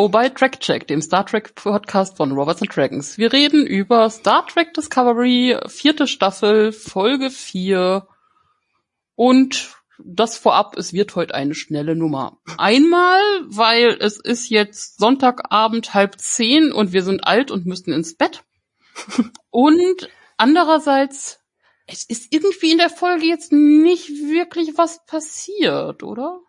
Hallo bei Trackcheck, dem Star Trek Podcast von Robots and Dragons. Wir reden über Star Trek Discovery, vierte Staffel, Folge 4 und das vorab, es wird heute eine schnelle Nummer. Einmal, weil es ist jetzt Sonntagabend halb zehn und wir sind alt und müssen ins Bett. Und andererseits, es ist irgendwie in der Folge jetzt nicht wirklich was passiert, oder?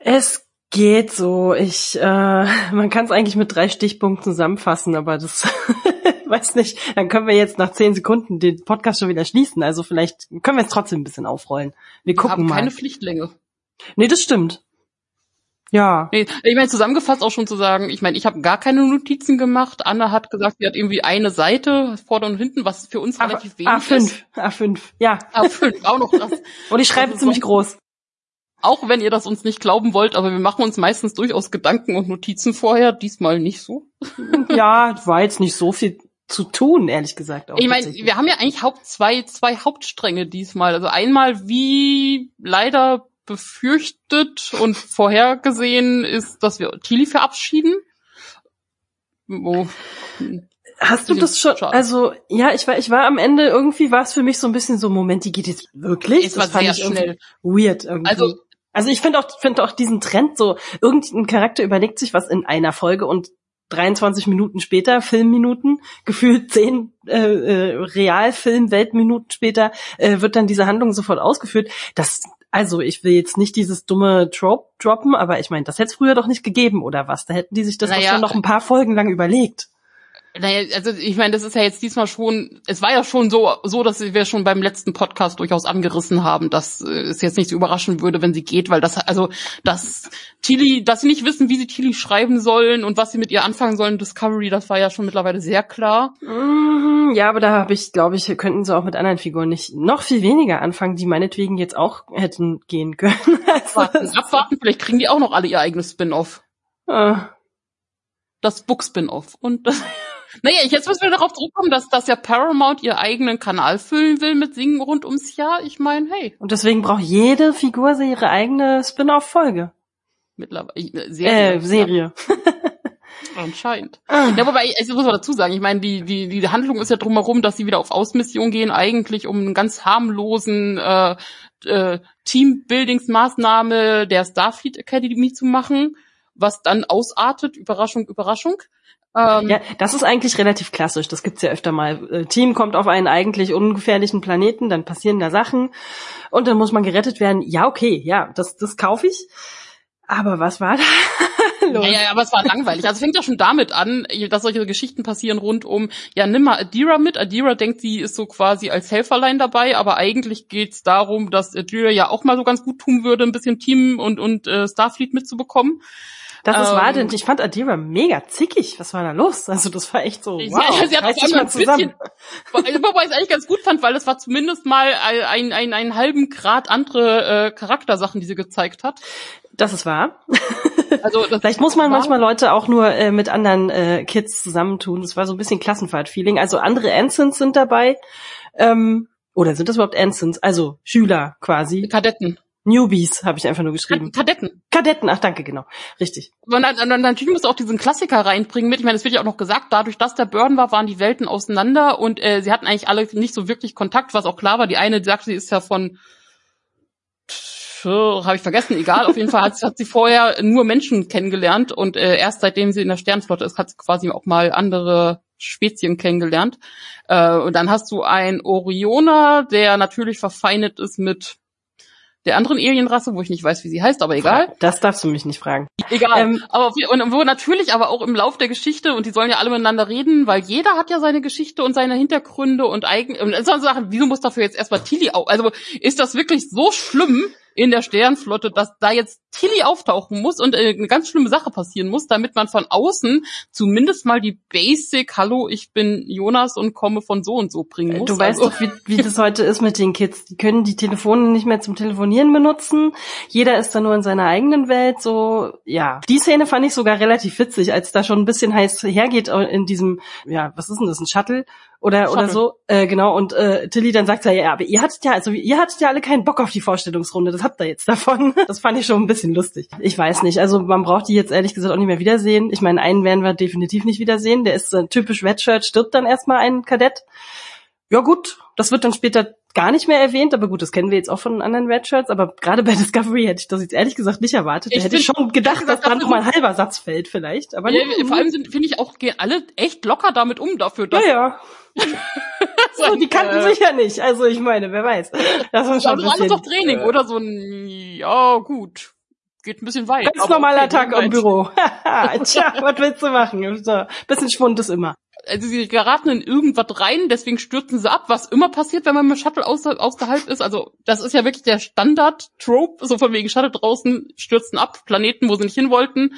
Es geht so. Ich, äh, man kann es eigentlich mit drei Stichpunkten zusammenfassen, aber das weiß nicht. Dann können wir jetzt nach zehn Sekunden den Podcast schon wieder schließen. Also vielleicht können wir es trotzdem ein bisschen aufrollen. Wir gucken wir haben mal. keine Pflichtlänge. Nee, das stimmt. Ja. Nee, ich meine, zusammengefasst auch schon zu sagen, ich meine, ich habe gar keine Notizen gemacht. Anna hat gesagt, sie hat irgendwie eine Seite, vorne und hinten, was für uns A relativ wenig A5, ist. A5, ja. A5, auch noch das. und ich schreibe also ziemlich groß. Auch wenn ihr das uns nicht glauben wollt, aber wir machen uns meistens durchaus Gedanken und Notizen vorher, diesmal nicht so. ja, war jetzt nicht so viel zu tun, ehrlich gesagt. Auch ich meine, wir haben ja eigentlich Haupt zwei, zwei Hauptstränge diesmal. Also einmal, wie leider befürchtet und vorhergesehen ist, dass wir Tilly verabschieden. Oh. Hast du das schon? Schade. Also ja, ich war, ich war am Ende irgendwie war es für mich so ein bisschen so Moment, die geht jetzt wirklich. Es war sehr schnell. Weird irgendwie. Also also ich finde auch, finde auch diesen Trend so, irgendein Charakter überlegt sich was in einer Folge und 23 Minuten später, Filmminuten, gefühlt 10 äh, äh, Realfilm, Weltminuten später, äh, wird dann diese Handlung sofort ausgeführt. Das, also ich will jetzt nicht dieses dumme Trope droppen, aber ich meine, das hätte es früher doch nicht gegeben, oder was? Da hätten die sich das naja, doch schon noch ein paar Folgen lang überlegt. Naja, also ich meine, das ist ja jetzt diesmal schon, es war ja schon so, so, dass wir schon beim letzten Podcast durchaus angerissen haben, dass äh, es jetzt nicht so überraschen würde, wenn sie geht, weil das, also, dass Tilly, dass sie nicht wissen, wie sie Tilly schreiben sollen und was sie mit ihr anfangen sollen, Discovery, das war ja schon mittlerweile sehr klar. Mhm, ja, aber da habe ich, glaube ich, könnten sie auch mit anderen Figuren nicht noch viel weniger anfangen, die meinetwegen jetzt auch hätten gehen können. Also, abwarten, abwarten, vielleicht kriegen die auch noch alle ihr eigenes Spin-off. Äh. Das Book-Spin-off und das naja, jetzt müssen wir darauf zurückkommen, dass, dass ja Paramount ihr eigenen Kanal füllen will mit Singen rund ums Jahr. Ich meine, hey. Und deswegen braucht jede Figur ihre eigene Spin-off-Folge. Mittlerweile. Äh, Serie. Äh, Serie. Anscheinend. Ah. Ja, wobei, ich muss mal dazu sagen, ich meine, die, die, die Handlung ist ja drumherum, dass sie wieder auf Ausmission gehen, eigentlich um einen ganz harmlosen äh, äh, Teambuildingsmaßnahme der Starfleet Academy zu machen, was dann ausartet, Überraschung, Überraschung, ähm, ja, das ist eigentlich relativ klassisch. Das gibt's ja öfter mal. Äh, Team kommt auf einen eigentlich ungefährlichen Planeten, dann passieren da Sachen und dann muss man gerettet werden. Ja, okay, ja, das, das kaufe ich. Aber was war da? Los. Ja, ja, aber es war langweilig. Also es fängt ja schon damit an, dass solche Geschichten passieren rund um, ja, nimm mal Adira mit. Adira denkt, sie ist so quasi als Helferlein dabei, aber eigentlich geht's darum, dass Adira ja auch mal so ganz gut tun würde, ein bisschen Team und, und äh, Starfleet mitzubekommen. Das ist wahr, denn ähm, ich fand Adira mega zickig. Was war da los? Also das war echt so, wow, sie, sie hat es mal ein bisschen, wobei ich es eigentlich ganz gut fand, weil es war zumindest mal ein, ein, einen halben Grad andere äh, Charaktersachen, die sie gezeigt hat. Das ist wahr. Also vielleicht muss man manchmal Leute auch nur äh, mit anderen äh, Kids zusammentun. Das war so ein bisschen Klassenfahrt-Feeling. Also andere Ensigns sind dabei. Ähm, oder sind das überhaupt Ensigns? Also Schüler quasi. Kadetten. Newbies habe ich einfach nur geschrieben. Kadetten. Kadetten, ach danke, genau. Richtig. Und dann, dann, natürlich musst du auch diesen Klassiker reinbringen mit. Ich meine, das wird ja auch noch gesagt, dadurch, dass der Burn war, waren die Welten auseinander und äh, sie hatten eigentlich alle nicht so wirklich Kontakt, was auch klar war. Die eine die sagte, sie ist ja von habe ich vergessen, egal, auf jeden Fall hat, hat sie vorher nur Menschen kennengelernt und äh, erst seitdem sie in der Sternflotte ist, hat sie quasi auch mal andere Spezien kennengelernt. Äh, und dann hast du einen Orioner, der natürlich verfeindet ist mit der anderen Alienrasse, wo ich nicht weiß, wie sie heißt, aber egal. Das darfst du mich nicht fragen. Egal. Ähm, aber und wo natürlich aber auch im Lauf der Geschichte und die sollen ja alle miteinander reden, weil jeder hat ja seine Geschichte und seine Hintergründe und eigen und so Sachen. Wieso muss dafür jetzt erstmal Tilly auch? Also ist das wirklich so schlimm? In der Sternflotte, dass da jetzt Tilly auftauchen muss und äh, eine ganz schlimme Sache passieren muss, damit man von außen zumindest mal die Basic, hallo, ich bin Jonas und komme von so und so bringen muss. Du weißt also. doch, wie, wie das heute ist mit den Kids. Die können die Telefone nicht mehr zum Telefonieren benutzen. Jeder ist da nur in seiner eigenen Welt. So, ja. Die Szene fand ich sogar relativ witzig, als da schon ein bisschen heiß hergeht in diesem, ja, was ist denn das, ein Shuttle? Oder oder so, äh, genau. Und äh, Tilly dann sagt ja, ja, aber ihr hattet ja, also ihr hattet ja alle keinen Bock auf die Vorstellungsrunde. Das habt ihr jetzt davon. Das fand ich schon ein bisschen lustig. Ich weiß nicht. Also man braucht die jetzt ehrlich gesagt auch nicht mehr wiedersehen. Ich meine, einen werden wir definitiv nicht wiedersehen. Der ist äh, typisch Redshirt, stirbt dann erstmal ein Kadett. Ja gut, das wird dann später gar nicht mehr erwähnt, aber gut, das kennen wir jetzt auch von anderen Redshirts, aber gerade bei Discovery hätte ich das jetzt ehrlich gesagt nicht erwartet. Da hätte ich schon gedacht, dass da noch mal ein halber Satz fällt vielleicht, aber ja, Vor allem finde ich auch gehen alle echt locker damit um dafür. Dass ja, ja. so, die kannten äh, sich ja nicht, also ich meine, wer weiß. Das war schon das alles doch Training äh, oder so ein, ja gut, geht ein bisschen weit. Ganz normaler okay, Tag im Büro. Tja, was willst du machen? Bisschen Schwund ist immer also sie geraten in irgendwas rein, deswegen stürzen sie ab, was immer passiert, wenn man mit Shuttle außer, außerhalb ist. Also das ist ja wirklich der Standard-Trope, so von wegen Shuttle draußen stürzen ab, Planeten, wo sie nicht hin wollten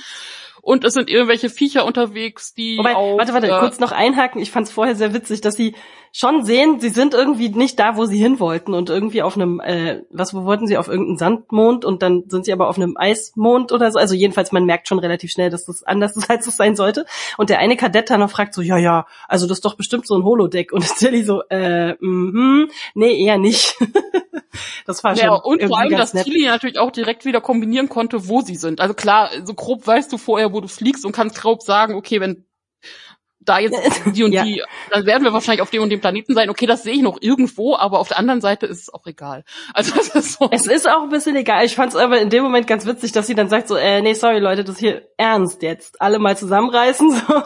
und es sind irgendwelche Viecher unterwegs, die. Wobei, auf, warte, warte, äh, kurz noch einhaken. Ich fand es vorher sehr witzig, dass sie schon sehen, sie sind irgendwie nicht da, wo sie hin wollten und irgendwie auf einem, äh, was wo wollten sie auf irgendeinem Sandmond und dann sind sie aber auf einem Eismond oder so. Also jedenfalls, man merkt schon relativ schnell, dass das anders ist, als es sein sollte. Und der eine Kadett dann noch fragt so, ja, ja, also das ist doch bestimmt so ein Holodeck. Und Tilly so, äh, mhm, nee, eher nicht. das war schon ja, und vor allem, dass Tilly natürlich auch direkt wieder kombinieren konnte, wo sie sind. Also klar, so grob weißt du vorher, wo du fliegst und kannst grob sagen, okay, wenn da jetzt die und ja. die, dann werden wir wahrscheinlich auf dem und dem Planeten sein. Okay, das sehe ich noch irgendwo, aber auf der anderen Seite ist es auch egal. Also es ist so. Es ist auch ein bisschen egal. Ich fand es aber in dem Moment ganz witzig, dass sie dann sagt so, äh, nee, sorry Leute, das hier ernst jetzt. Alle mal zusammenreißen. So.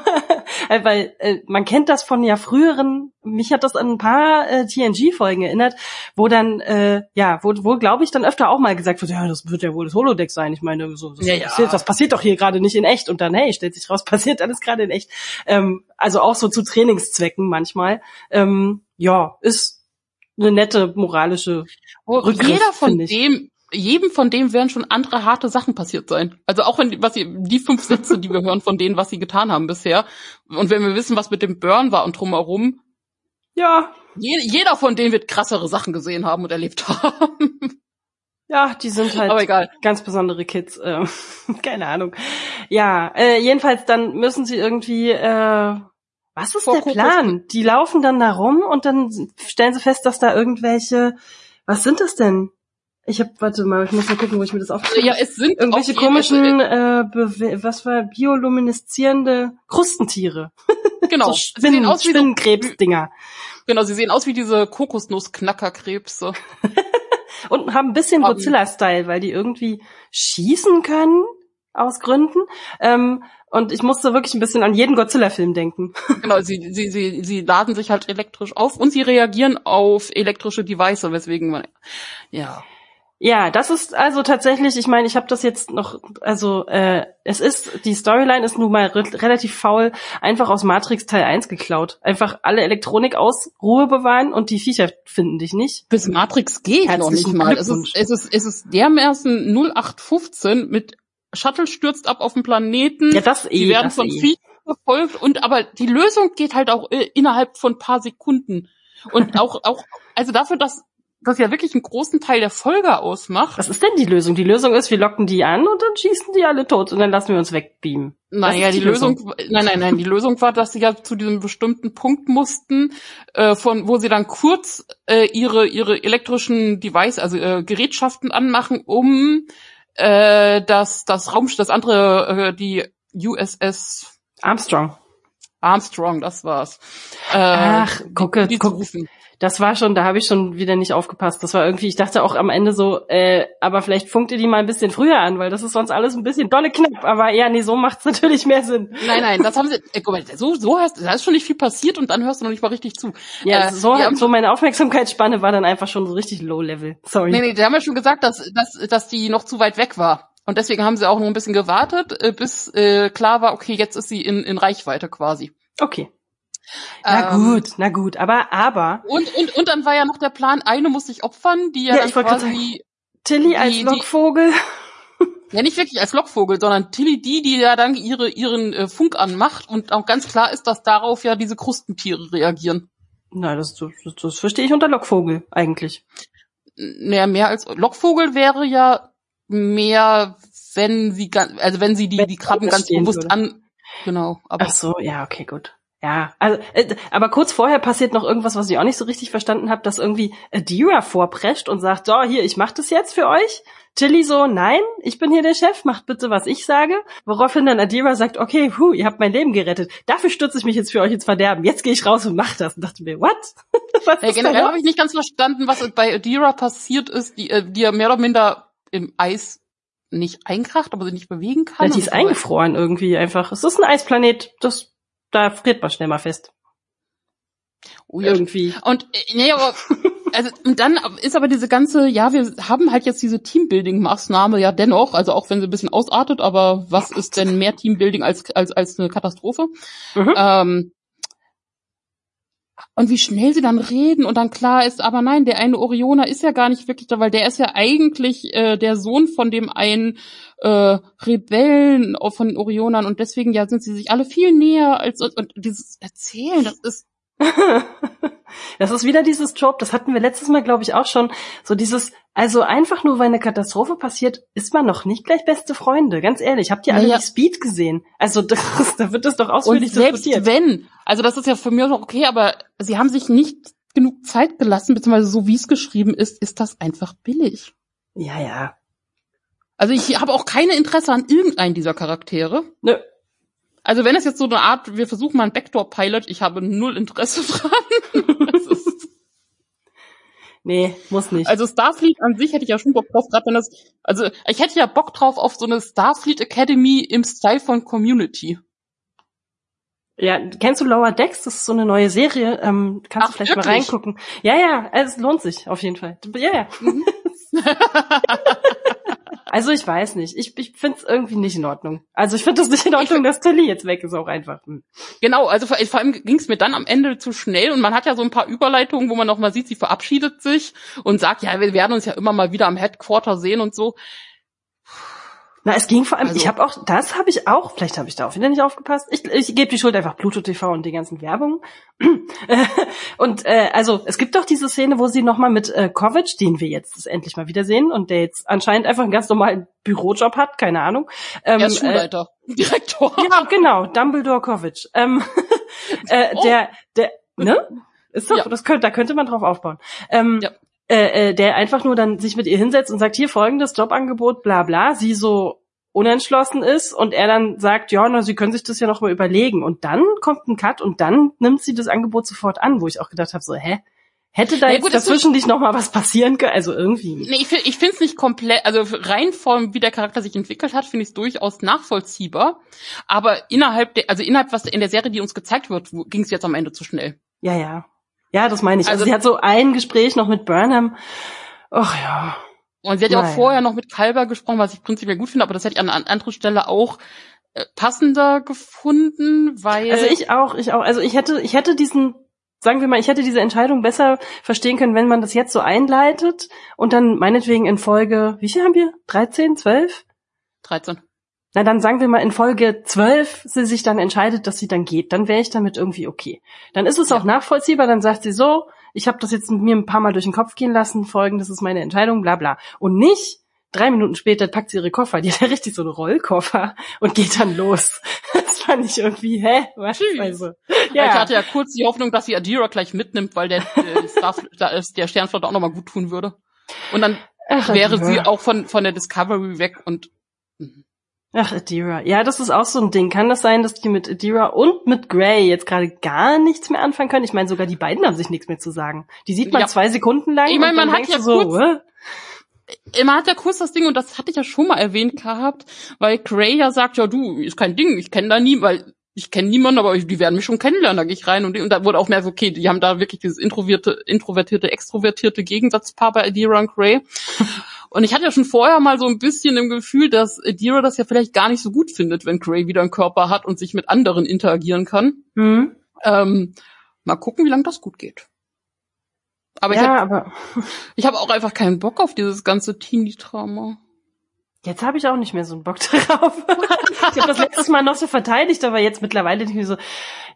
Weil äh, man kennt das von ja früheren, mich hat das an ein paar äh, TNG-Folgen erinnert, wo dann, äh, ja, wo, wo glaube ich dann öfter auch mal gesagt wird, ja, das wird ja wohl das Holodeck sein. Ich meine, so, das, ja, passiert, ja. das passiert doch hier gerade nicht in echt. Und dann, hey, stellt sich raus, passiert alles gerade in echt. Ähm, also auch so zu Trainingszwecken manchmal. Ähm, ja, ist eine nette moralische Rückgriff, Jeder von dem, jedem von dem werden schon andere harte Sachen passiert sein. Also auch wenn was sie, die fünf Sätze, die wir hören von denen, was sie getan haben bisher, und wenn wir wissen, was mit dem Burn war und drumherum, ja, je, jeder von denen wird krassere Sachen gesehen haben und erlebt haben. Ja, die sind halt Aber egal. ganz besondere Kids. Äh, keine Ahnung. Ja, äh, jedenfalls dann müssen sie irgendwie. Äh, was ist der Plan? Die laufen dann da rum und dann stellen sie fest, dass da irgendwelche. Was sind das denn? Ich hab, warte mal, ich muss mal gucken, wo ich mir das aufschreibe. Ja, es sind irgendwelche komischen, äh, was war biolumineszierende Krustentiere. Genau. so Spinnen, aus Spinnenkrebsdinger. Genau, sie sehen aus wie diese Kokosnussknackerkrebse. und haben ein bisschen Godzilla-Style, weil die irgendwie schießen können aus Gründen. Ähm, und ich musste wirklich ein bisschen an jeden Godzilla-Film denken. Genau, sie, sie, sie, sie laden sich halt elektrisch auf und sie reagieren auf elektrische Devices, weswegen man, ja. Ja, das ist also tatsächlich, ich meine, ich habe das jetzt noch, also äh, es ist, die Storyline ist nun mal re relativ faul, einfach aus Matrix Teil 1 geklaut. Einfach alle Elektronik aus, Ruhe bewahren und die Viecher finden dich nicht. Bis Matrix geht noch nicht mal. Es ist, es ist, es ist dermaßen 0815 mit Shuttle stürzt ab auf den Planeten. Ja, das eh. Die werden von eh. Viech verfolgt und aber die Lösung geht halt auch äh, innerhalb von paar Sekunden. Und auch, auch, also dafür, dass das ja wirklich einen großen Teil der Folge ausmacht. Was ist denn die Lösung? Die Lösung ist, wir locken die an und dann schießen die alle tot und dann lassen wir uns wegbeamen. Naja, die, die Lösung, Lösung, nein, nein, nein, die Lösung war, dass sie ja zu diesem bestimmten Punkt mussten, äh, von wo sie dann kurz äh, ihre ihre elektrischen Device, also äh, Gerätschaften anmachen, um äh, das das Raumschiff, das andere, äh, die USS Armstrong. Armstrong, das war's. Äh, Ach, gucke, die, die guck, das war schon, da habe ich schon wieder nicht aufgepasst. Das war irgendwie, ich dachte auch am Ende so, äh, aber vielleicht funkt ihr die mal ein bisschen früher an, weil das ist sonst alles ein bisschen dolle knapp. Aber ja, nee, so macht's natürlich mehr Sinn. Nein, nein, das haben sie, äh, guck mal, so, so hast, da ist schon nicht viel passiert und dann hörst du noch nicht mal richtig zu. Ja, äh, so, haben, so meine Aufmerksamkeitsspanne war dann einfach schon so richtig low level. Sorry. Nee, nee, die haben ja schon gesagt, dass, dass, dass die noch zu weit weg war. Und deswegen haben sie auch noch ein bisschen gewartet, äh, bis äh, klar war, okay, jetzt ist sie in, in Reichweite quasi. Okay. Na ähm, gut, na gut, aber aber und und und dann war ja noch der Plan, eine muss sich opfern, die ja, ja dann quasi Tilly die, als Lockvogel. Ja, nicht wirklich als Lockvogel, sondern Tilly die, die ja dann ihre ihren äh, Funk anmacht und auch ganz klar ist, dass darauf ja diese Krustentiere reagieren. Na, das, das, das verstehe ich unter Lockvogel eigentlich. Naja, mehr als Lockvogel wäre ja mehr, wenn sie ganz, also wenn sie die die Krabben ganz bewusst würde. an Genau. Aber Ach so, ja, okay, gut. Ja, also, äh, aber kurz vorher passiert noch irgendwas, was ich auch nicht so richtig verstanden habe, dass irgendwie Adira vorprescht und sagt, so, hier, ich mach das jetzt für euch. Tilly so, nein, ich bin hier der Chef, macht bitte, was ich sage. Woraufhin dann Adira sagt, okay, puh, ihr habt mein Leben gerettet. Dafür stürze ich mich jetzt für euch ins Verderben. Jetzt gehe ich raus und mach das. Und dachte mir, what? was ja, generell habe ich nicht ganz verstanden, was bei Adira passiert ist, die, äh, die ja mehr oder minder im Eis nicht einkracht, aber sie nicht bewegen kann. Ja, die ist eingefroren irgendwie einfach. Es ist ein Eisplanet, das da friert man schnell mal fest. Oh, Irgendwie. Und äh, nee, aber also und dann ist aber diese ganze, ja, wir haben halt jetzt diese Teambuilding-Maßnahme ja dennoch, also auch wenn sie ein bisschen ausartet, aber was ist denn mehr Teambuilding als als als eine Katastrophe? Mhm. Ähm, und wie schnell sie dann reden und dann klar ist, aber nein, der eine Orioner ist ja gar nicht wirklich da, weil der ist ja eigentlich äh, der Sohn von dem einen äh, Rebellen von den Orionern. Und deswegen ja sind sie sich alle viel näher als und dieses Erzählen, das ist das ist wieder dieses Job, das hatten wir letztes Mal, glaube ich, auch schon. So dieses, also einfach nur, weil eine Katastrophe passiert, ist man noch nicht gleich beste Freunde. Ganz ehrlich, habt ihr alle naja. die Speed gesehen? Also das, da wird das doch ausführlich Und selbst diskutiert. wenn, also das ist ja für mich auch okay, aber sie haben sich nicht genug Zeit gelassen, beziehungsweise so wie es geschrieben ist, ist das einfach billig. Ja, ja. Also ich habe auch keine Interesse an irgendeinen dieser Charaktere. Nö. Also wenn es jetzt so eine Art, wir versuchen mal einen Backdoor-Pilot, ich habe null Interesse dran. nee, muss nicht. Also Starfleet an sich hätte ich ja schon Bock drauf, gerade wenn das, also ich hätte ja Bock drauf auf so eine Starfleet Academy im Style von Community. Ja, kennst du Lower Decks? Das ist so eine neue Serie. Ähm, kannst Ach, du vielleicht wirklich? mal reingucken. Ja, ja, es lohnt sich auf jeden Fall. Ja, ja. Also ich weiß nicht. Ich, ich finde es irgendwie nicht in Ordnung. Also ich finde es nicht in Ordnung, dass Tilly jetzt weg ist, auch einfach. Hm. Genau, also vor, vor allem ging es mir dann am Ende zu schnell und man hat ja so ein paar Überleitungen, wo man noch mal sieht, sie verabschiedet sich und sagt, ja, wir werden uns ja immer mal wieder am Headquarter sehen und so. Na, es ging vor allem, also, ich habe auch, das habe ich auch, vielleicht habe ich da auch wieder nicht aufgepasst. Ich, ich gebe die Schuld einfach Pluto TV und die ganzen Werbungen. und äh, also es gibt doch diese Szene, wo sie nochmal mit äh, Kovic, den wir jetzt endlich mal wiedersehen und der jetzt anscheinend einfach einen ganz normalen Bürojob hat, keine Ahnung. Ähm, der Schulleiter, äh, Direktor. Ja, genau, Dumbledore Kovic. Ähm, äh, oh. Der, der, ne? Ist doch, ja. das könnte, da könnte man drauf aufbauen. Ähm, ja äh, äh, der einfach nur dann sich mit ihr hinsetzt und sagt, hier folgendes Jobangebot, bla bla, sie so unentschlossen ist und er dann sagt, ja, na, sie können sich das ja noch mal überlegen. Und dann kommt ein Cut und dann nimmt sie das Angebot sofort an, wo ich auch gedacht habe, so, hä? Hätte da ja, jetzt gut, dazwischen nicht noch mal was passieren können? Also irgendwie. Nee, ich, ich finde es nicht komplett, also rein von wie der Charakter sich entwickelt hat, finde ich es durchaus nachvollziehbar. Aber innerhalb der, also innerhalb was in der Serie, die uns gezeigt wird, ging es jetzt am Ende zu schnell. Ja, ja. Ja, das meine ich. Also, also sie hat so ein Gespräch noch mit Burnham. Ach ja. Und sie hat ja auch vorher noch mit Kalber gesprochen, was ich prinzipiell gut finde, aber das hätte ich an einer anderen Stelle auch äh, passender gefunden, weil. Also ich auch, ich auch. Also ich hätte, ich hätte diesen, sagen wir mal, ich hätte diese Entscheidung besser verstehen können, wenn man das jetzt so einleitet und dann meinetwegen in Folge, wie viel haben wir? 13, 12? 13 na dann sagen wir mal in Folge 12 sie sich dann entscheidet, dass sie dann geht, dann wäre ich damit irgendwie okay. Dann ist es ja. auch nachvollziehbar, dann sagt sie so, ich habe das jetzt mir ein paar Mal durch den Kopf gehen lassen, folgen, das ist meine Entscheidung, bla bla. Und nicht drei Minuten später packt sie ihre Koffer, die hat ja richtig so einen Rollkoffer und geht dann los. Das fand ich irgendwie, hä? Was? Also, ja. Ich hatte ja kurz die Hoffnung, dass sie Adira gleich mitnimmt, weil der, äh, der Sternflotte auch nochmal gut tun würde. Und dann Ach, wäre ja. sie auch von, von der Discovery weg und mhm. Ach, Adira. Ja, das ist auch so ein Ding. Kann das sein, dass die mit Adira und mit Gray jetzt gerade gar nichts mehr anfangen können? Ich meine, sogar die beiden haben sich nichts mehr zu sagen. Die sieht man ja. zwei Sekunden lang. Ich meine, man hat ja so, kurz, äh? man hat ja kurz das Ding, und das hatte ich ja schon mal erwähnt gehabt, weil Gray ja sagt, ja du, ist kein Ding, ich kenne da nie, weil ich kenne niemanden, aber die werden mich schon kennenlernen, da gehe ich rein und, und da wurde auch mehr so, okay, die haben da wirklich dieses introvertierte, introvertierte, extrovertierte Gegensatzpaar bei Adira und Gray. Und ich hatte ja schon vorher mal so ein bisschen im Gefühl, dass Adira das ja vielleicht gar nicht so gut findet, wenn Gray wieder einen Körper hat und sich mit anderen interagieren kann. Mhm. Ähm, mal gucken, wie lange das gut geht. Aber ja, ich habe ich hab auch einfach keinen Bock auf dieses ganze Teenie-Drama. Jetzt habe ich auch nicht mehr so einen Bock drauf. ich habe das letztes Mal noch so verteidigt, aber jetzt mittlerweile nicht mehr so,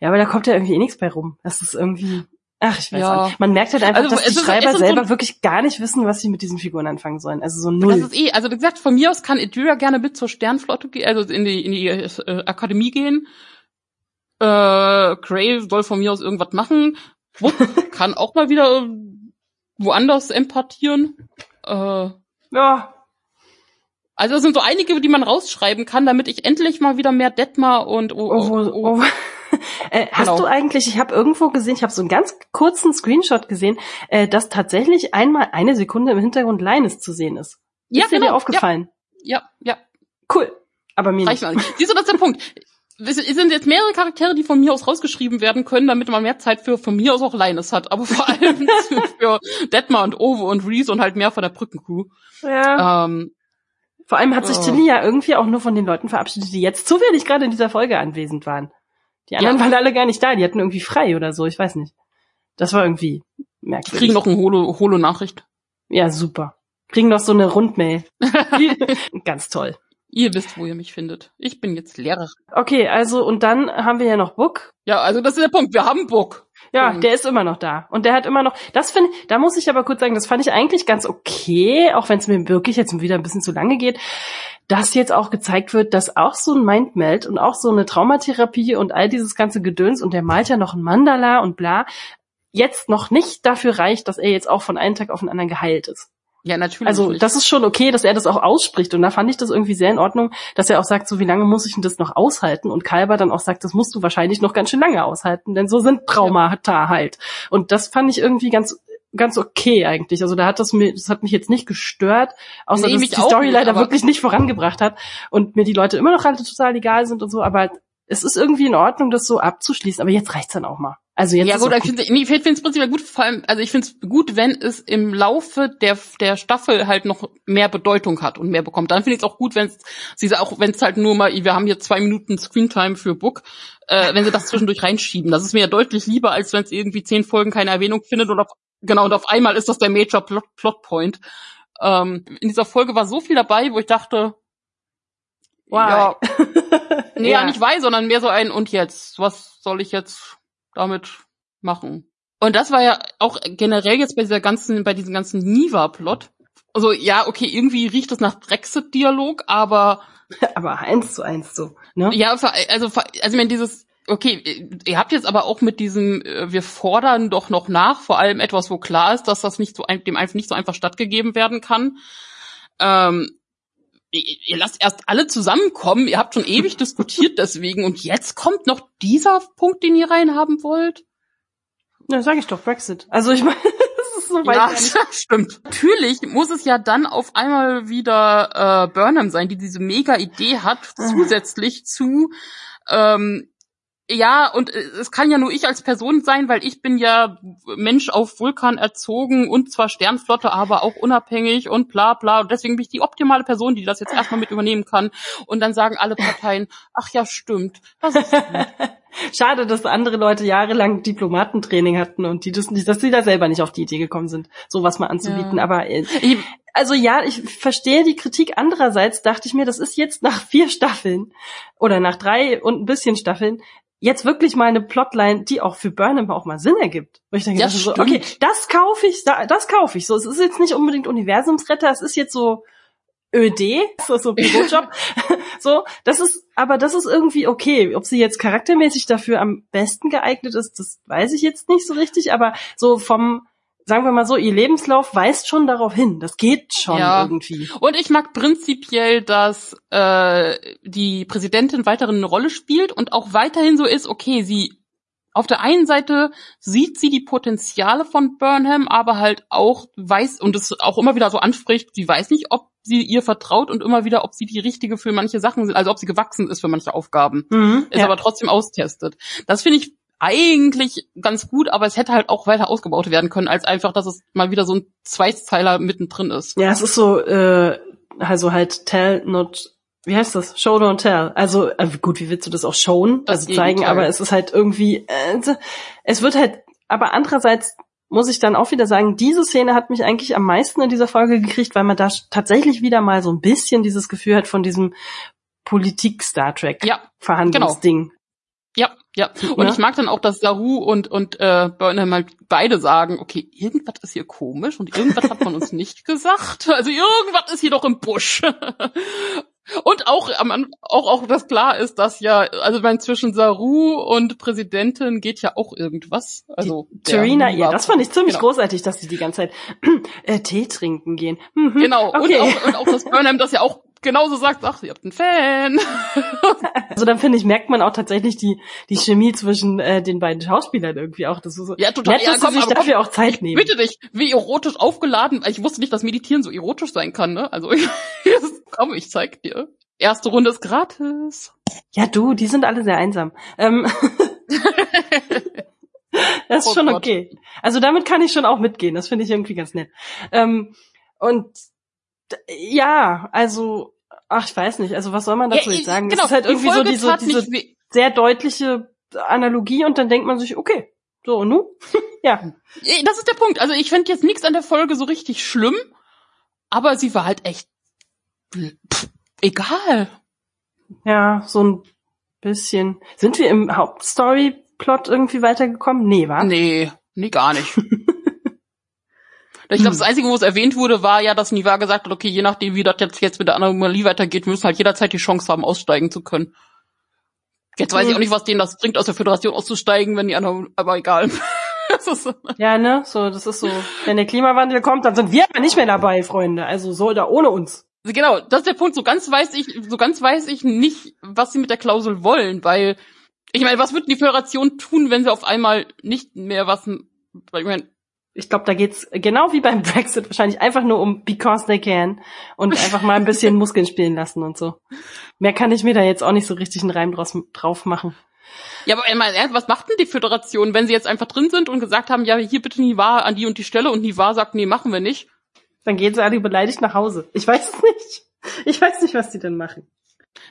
ja, aber da kommt ja irgendwie eh nichts bei rum. Das ist irgendwie, Ach, ich weiß ja. nicht. Man merkt halt einfach, also, dass die Schreiber selber so wirklich gar nicht wissen, was sie mit diesen Figuren anfangen sollen. Also so null. Das ist eh, also wie gesagt, von mir aus kann Idria gerne mit zur Sternflotte gehen, also in die, in die äh, Akademie gehen. Äh, Gray soll von mir aus irgendwas machen. Book kann auch mal wieder woanders empathieren. Äh, Ja, also es sind so einige, die man rausschreiben kann, damit ich endlich mal wieder mehr Detmar und Oh, oh, oh, oh. Äh, hast Genau. du eigentlich, ich habe irgendwo gesehen, ich habe so einen ganz kurzen Screenshot gesehen, äh, dass tatsächlich einmal eine Sekunde im Hintergrund Linus zu sehen ist. ja, ist dir genau, dir aufgefallen? Ja, ja, ja. Cool. Aber mir Reicht nicht. nicht. Siehst du, das ist der Punkt. Es sind jetzt mehrere Charaktere, die von mir aus rausgeschrieben werden können, damit man mehr Zeit für von mir aus auch Linus hat. Aber vor allem für Detmar und Owe und Reese und halt mehr von der Brückencrew. Ja. Ähm, Vor allem hat sich Oh. Tilly ja irgendwie auch nur von den Leuten verabschiedet, die jetzt zufällig gerade in dieser Folge anwesend waren. Die anderen Ja. waren alle gar nicht da, die hatten irgendwie frei oder so, ich weiß nicht. Das war irgendwie die merkwürdig. kriegen noch eine Holo- Holo-Nachricht. ja, super. Kriegen noch so eine Rundmail. Ganz toll. ihr wisst, wo ihr mich findet. Ich bin jetzt Lehrerin. Okay, also und dann haben wir ja noch Book. Ja, also das ist der Punkt. Wir haben Book. Ja, Punkt. der ist immer noch da. Und der hat immer noch, das finde da muss ich aber kurz sagen, das fand ich eigentlich ganz okay, auch wenn es mir wirklich jetzt wieder ein bisschen zu lange geht, dass jetzt auch gezeigt wird, dass auch so ein Mindmeld und auch so eine Traumatherapie und all dieses ganze Gedöns und der malt ja noch ein Mandala und bla, jetzt noch nicht dafür reicht, dass er jetzt auch von einem Tag auf den anderen geheilt ist. Ja, natürlich. Also das ist schon okay, dass er das auch ausspricht. Und da fand ich das irgendwie sehr in Ordnung, dass er auch sagt, so wie lange muss ich denn das noch aushalten? Und Kalber dann auch sagt, das musst du wahrscheinlich noch ganz schön lange aushalten, denn so sind Traumata halt. Und das fand ich irgendwie ganz ganz okay eigentlich. Also da hat das mir, das hat mich jetzt nicht gestört, außer Nee, dass mich die Story nicht, leider wirklich nicht vorangebracht hat und mir die Leute immer noch alle total egal sind und so. Aber es ist irgendwie in Ordnung, das so abzuschließen. Aber jetzt reicht's dann auch mal. Also jetzt ja gut, auch ich finde nee, ich finde es prinzipiell gut, vor allem, also ich finde es gut, wenn es im Laufe der der Staffel halt noch mehr Bedeutung hat und mehr bekommt. Dann finde ich es auch gut, wenn es sie auch wenn es halt nur mal, wir haben hier zwei Minuten Screentime für Book, äh, wenn sie das zwischendurch reinschieben. Das ist mir ja deutlich lieber, als wenn es irgendwie zehn Folgen keine Erwähnung findet und auf genau und auf einmal ist das der Major Plot, Plot Point. Ähm, in dieser Folge war so viel dabei, wo ich dachte, ja, nee, ja. nicht wei, sondern mehr so ein und jetzt, was soll ich jetzt damit machen? Und das war ja auch generell jetzt bei dieser ganzen, bei diesem ganzen Niva-Plot. Also ja, okay, irgendwie riecht es nach Brexit-Dialog, aber aber eins zu eins so. Ne? ja, also ver- also ich meine dieses Okay, ihr habt jetzt aber auch mit diesem, äh, wir fordern doch noch nach, vor allem etwas, wo klar ist, dass das nicht so dem einfach nicht so einfach stattgegeben werden kann. Ähm, ihr, lasst erst alle zusammenkommen, ihr habt schon ewig diskutiert deswegen und jetzt kommt noch dieser Punkt, den ihr reinhaben wollt. Ja, sag ich doch, Brexit. Also ich meine, das ist so weit. Ja, nicht- stimmt. Natürlich muss es ja dann auf einmal wieder äh, Burnham sein, die diese mega Idee hat, zusätzlich zu ähm, ja, und äh, es kann ja nur ich als Person sein, weil ich bin ja Mensch auf Vulkan erzogen und zwar Sternflotte, aber auch unabhängig und bla bla. Und deswegen bin ich die optimale Person, die das jetzt erstmal mit übernehmen kann. Und dann sagen alle Parteien, ach ja, stimmt. Das ist gut. Schade, dass andere Leute jahrelang Diplomatentraining hatten und die das nicht, dass sie da selber nicht auf die Idee gekommen sind, sowas mal anzubieten. Ja. Aber äh, also ja, ich verstehe die Kritik. Andererseits dachte ich mir, das ist jetzt nach vier Staffeln oder nach drei und ein bisschen Staffeln jetzt wirklich mal eine Plotline, die auch für Burnham auch mal Sinn ergibt. Wo ich denke, Ja, so, okay, das kaufe ich, da- das kaufe ich. So, es ist jetzt nicht unbedingt Universumsretter, es ist jetzt so ÖD, so, so Bürojob. so, das ist, aber das ist irgendwie okay. Ob sie jetzt charaktermäßig dafür am besten geeignet ist, das weiß ich jetzt nicht so richtig, aber so vom, sagen wir mal so, ihr Lebenslauf weist schon darauf hin. Das geht schon Ja. irgendwie. Und ich mag prinzipiell, dass äh, die Präsidentin weiterhin eine Rolle spielt und auch weiterhin so ist, okay, sie auf der einen Seite sieht sie die Potenziale von Burnham, aber halt auch weiß und es auch immer wieder so anspricht, sie weiß nicht, ob sie ihr vertraut und immer wieder, ob sie die richtige für manche Sachen sind, also ob sie gewachsen ist für manche Aufgaben, Mhm, ist ja. aber trotzdem austestet. Das finde ich eigentlich ganz gut, aber es hätte halt auch weiter ausgebaut werden können, als einfach, dass es mal wieder so ein Zweizeiler mittendrin ist. Ja, es ist so, äh, also halt tell not, wie heißt das? Show don't tell. Also äh, gut, wie willst du das auch showen, Das also zeigen, Gegenteil. aber es ist halt irgendwie, äh, es wird halt, aber andererseits muss ich dann auch wieder sagen, diese Szene hat mich eigentlich am meisten in dieser Folge gekriegt, weil man da tatsächlich wieder mal so ein bisschen dieses Gefühl hat von diesem Politik-Star Trek Ja, Verhandlungsding. Ja, ja. Und Ne? ich mag dann auch, dass Saru und, und äh, Burnham halt beide sagen, okay, irgendwas ist hier komisch und irgendwas hat man uns nicht gesagt. Also irgendwas ist hier doch im Busch. Und auch, auch, auch, dass klar ist, dass ja, also mein zwischen Saru und Präsidentin geht ja auch irgendwas. Also Serena, ja, das fand ich ziemlich genau. großartig, dass sie die ganze Zeit äh, Tee trinken gehen. Mhm. Genau. Okay. Und, auch, und auch, dass Burnham das ja auch genauso sagt, ach, ihr habt einen Fan. also dann finde ich, merkt man auch tatsächlich die, die Chemie zwischen äh, den beiden Schauspielern irgendwie auch. Das ist so ja, total. Nett, ja, dass komm, sie sich dafür komm, auch Zeit nehmen. Bitte dich, wie erotisch aufgeladen. Ich wusste nicht, dass Meditieren so erotisch sein kann, ne? Also komm, ich zeig dir. Erste Runde ist gratis. Ja, du, die sind alle sehr einsam. Ähm, das ist oh schon okay. Also damit kann ich schon auch mitgehen. Das finde ich irgendwie ganz nett. Ähm, und ja, also, ach, ich weiß nicht. Also was soll man dazu ja, jetzt sagen? Genau, das ist halt irgendwie so diese, diese sehr deutliche Analogie und dann denkt man sich, okay, so und nu? ja. Das ist der Punkt. Also ich fände jetzt nichts an der Folge so richtig schlimm, aber sie war halt echt pff, egal. Ja, so ein bisschen. Sind wir im Hauptstory-Plot irgendwie weitergekommen? Nee, war? Nee, nee, gar nicht. Ich glaube, das Einzige, wo es erwähnt wurde, war ja, dass Niva gesagt hat, okay, je nachdem, wie das jetzt, jetzt mit der Anomalie weitergeht, wir müssen halt jederzeit die Chance haben, aussteigen zu können. Jetzt weiß hm. ich auch nicht, was denen das bringt, aus der Föderation auszusteigen, wenn die anderen, aber egal. ja, ne, so, das ist so. Wenn der Klimawandel kommt, dann sind wir aber nicht mehr dabei, Freunde. Also so oder ohne uns. Genau, das ist der Punkt. So ganz weiß ich, so ganz weiß ich nicht, was sie mit der Klausel wollen, weil ich meine, was wird die Föderation tun, wenn sie auf einmal nicht mehr was? Ich meine, ich glaube, da geht's genau wie beim Brexit wahrscheinlich einfach nur um because they can und einfach mal ein bisschen Muskeln spielen lassen und so. Mehr kann ich mir da jetzt auch nicht so richtig einen Reim draus, drauf machen. Ja, aber einmal, was macht denn die Föderation, wenn sie jetzt einfach drin sind und gesagt haben, ja, hier bitte Nivar an die und die Stelle und Nivar sagt, nee, machen wir nicht? Dann gehen sie alle beleidigt nach Hause. Ich weiß es nicht. Ich weiß nicht, was die denn machen.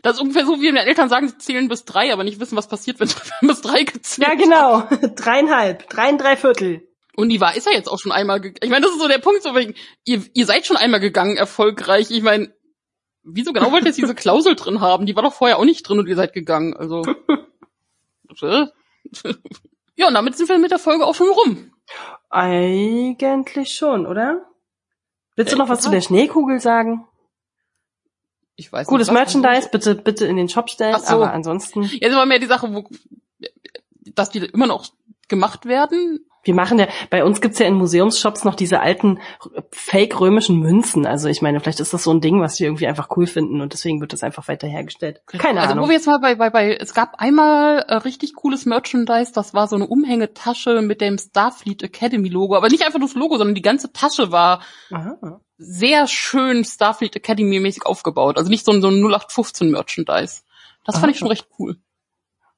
Das ist ungefähr so, wie meine Eltern sagen, sie zählen bis drei, aber nicht wissen, was passiert, wenn sie bis drei gezählt Ja, genau. Dreieinhalb. Drei und drei Viertel. Und die war ist ja jetzt auch schon einmal gegangen. Ich meine, das ist so der Punkt, so wegen, ihr, ihr seid schon einmal gegangen, erfolgreich. Ich meine, wieso genau wollt ihr jetzt diese Klausel drin haben? Die war doch vorher auch nicht drin und ihr seid gegangen. Also. ja, und damit sind wir mit der Folge auch schon rum. Eigentlich schon, oder? Willst du noch was zu der Schneekugel sagen? Ich weiß Gutes nicht, Merchandise, bitte, bitte in den Shop stellen, so. aber ansonsten. Jetzt war mehr die Sache, wo, dass die immer noch gemacht werden, wir machen ja, bei uns gibt's ja in Museumsshops noch diese alten fake-römischen Münzen. Also ich meine, vielleicht ist das so ein Ding, was wir irgendwie einfach cool finden und deswegen wird das einfach weiter hergestellt. Keine also, Ahnung. Also wo wir jetzt mal bei, bei, bei, es gab einmal äh, richtig cooles Merchandise, das war so eine Umhängetasche mit dem Starfleet Academy Logo, aber nicht einfach das Logo, sondern die ganze Tasche war Aha. sehr schön Starfleet Academy mäßig aufgebaut. Also nicht so ein, so ein 0815 Merchandise. Das Aha. fand ich schon recht cool.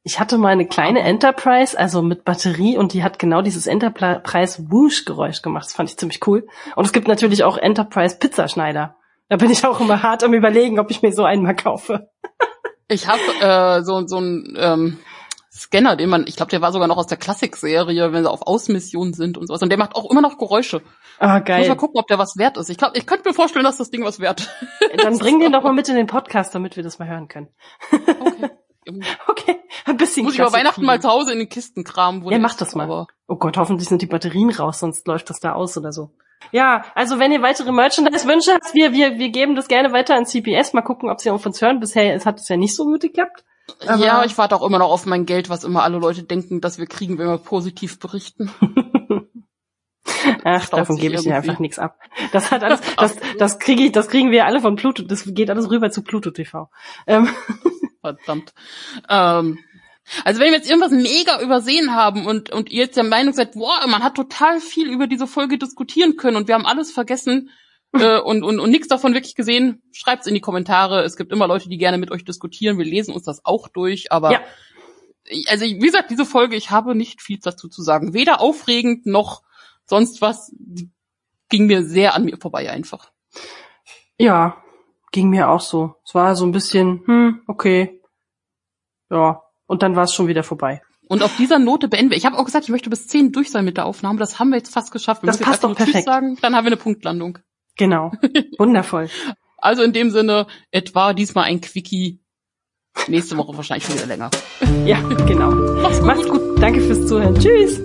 Ich hatte mal eine kleine Enterprise, also mit Batterie, und die hat genau dieses Enterprise Whoosh Geräusch gemacht. Das fand ich ziemlich cool. Und es gibt natürlich auch Enterprise Pizzaschneider. Da bin ich auch immer hart am überlegen, ob ich mir so einen mal kaufe. ich habe äh, so so ein ähm, Scanner, den man, ich glaube, der war sogar noch aus der Klassik-Serie, wenn sie auf Außenmissionen sind und sowas. Und der macht auch immer noch Geräusche. Ah, geil. Ich muss mal gucken, ob der was wert ist. Ich glaube, ich könnte mir vorstellen, dass das Ding was wert ist. Dann bring den doch mal mit in den Podcast, damit wir das mal hören können. Okay. Okay, ein bisschen Muss ich über Weihnachten mal zu Hause in den Kisten kramen. Wo ja, mach das mal. Aber oh Gott, hoffentlich sind die Batterien raus, sonst läuft das da aus oder so. Ja, also wenn ihr weitere Merchandise-Wünsche habt, wir, wir, wir geben das gerne weiter an CPS. Mal gucken, ob sie auf uns hören. Bisher hat es ja nicht so gut geklappt. Aber ja, ich warte auch immer noch auf mein Geld, was immer alle Leute denken, dass wir kriegen, wenn wir positiv berichten. Ach, davon gebe ich dir einfach nichts ab. Das hat alles, das, das kriege ich, das kriegen wir alle von Pluto, das geht alles rüber zu Pluto TV. Ähm. Verdammt. Ähm, also wenn wir jetzt irgendwas mega übersehen haben und, und ihr jetzt der Meinung seid, boah, man hat total viel über diese Folge diskutieren können und wir haben alles vergessen äh, und, und, und nichts davon wirklich gesehen, schreibt's in die Kommentare. Es gibt immer Leute, die gerne mit euch diskutieren. Wir lesen uns das auch durch, aber ja. also wie gesagt, diese Folge, ich habe nicht viel dazu zu sagen. Weder aufregend noch sonst was. Ging mir sehr an mir vorbei einfach. Ja, ging mir auch so. Es war so ein bisschen, hm, okay. Ja, und dann war es schon wieder vorbei. Und auf dieser Note beenden wir. Ich habe auch gesagt, ich möchte bis zehn durch sein mit der Aufnahme. Das haben wir jetzt fast geschafft. Wir das passt doch perfekt. Sagen, dann haben wir eine Punktlandung. Genau. Wundervoll. Also in dem Sinne, etwa diesmal ein Quickie. Nächste Woche wahrscheinlich schon wieder länger. Ja, genau. Mach's gut. Macht's gut. Danke fürs Zuhören. Tschüss.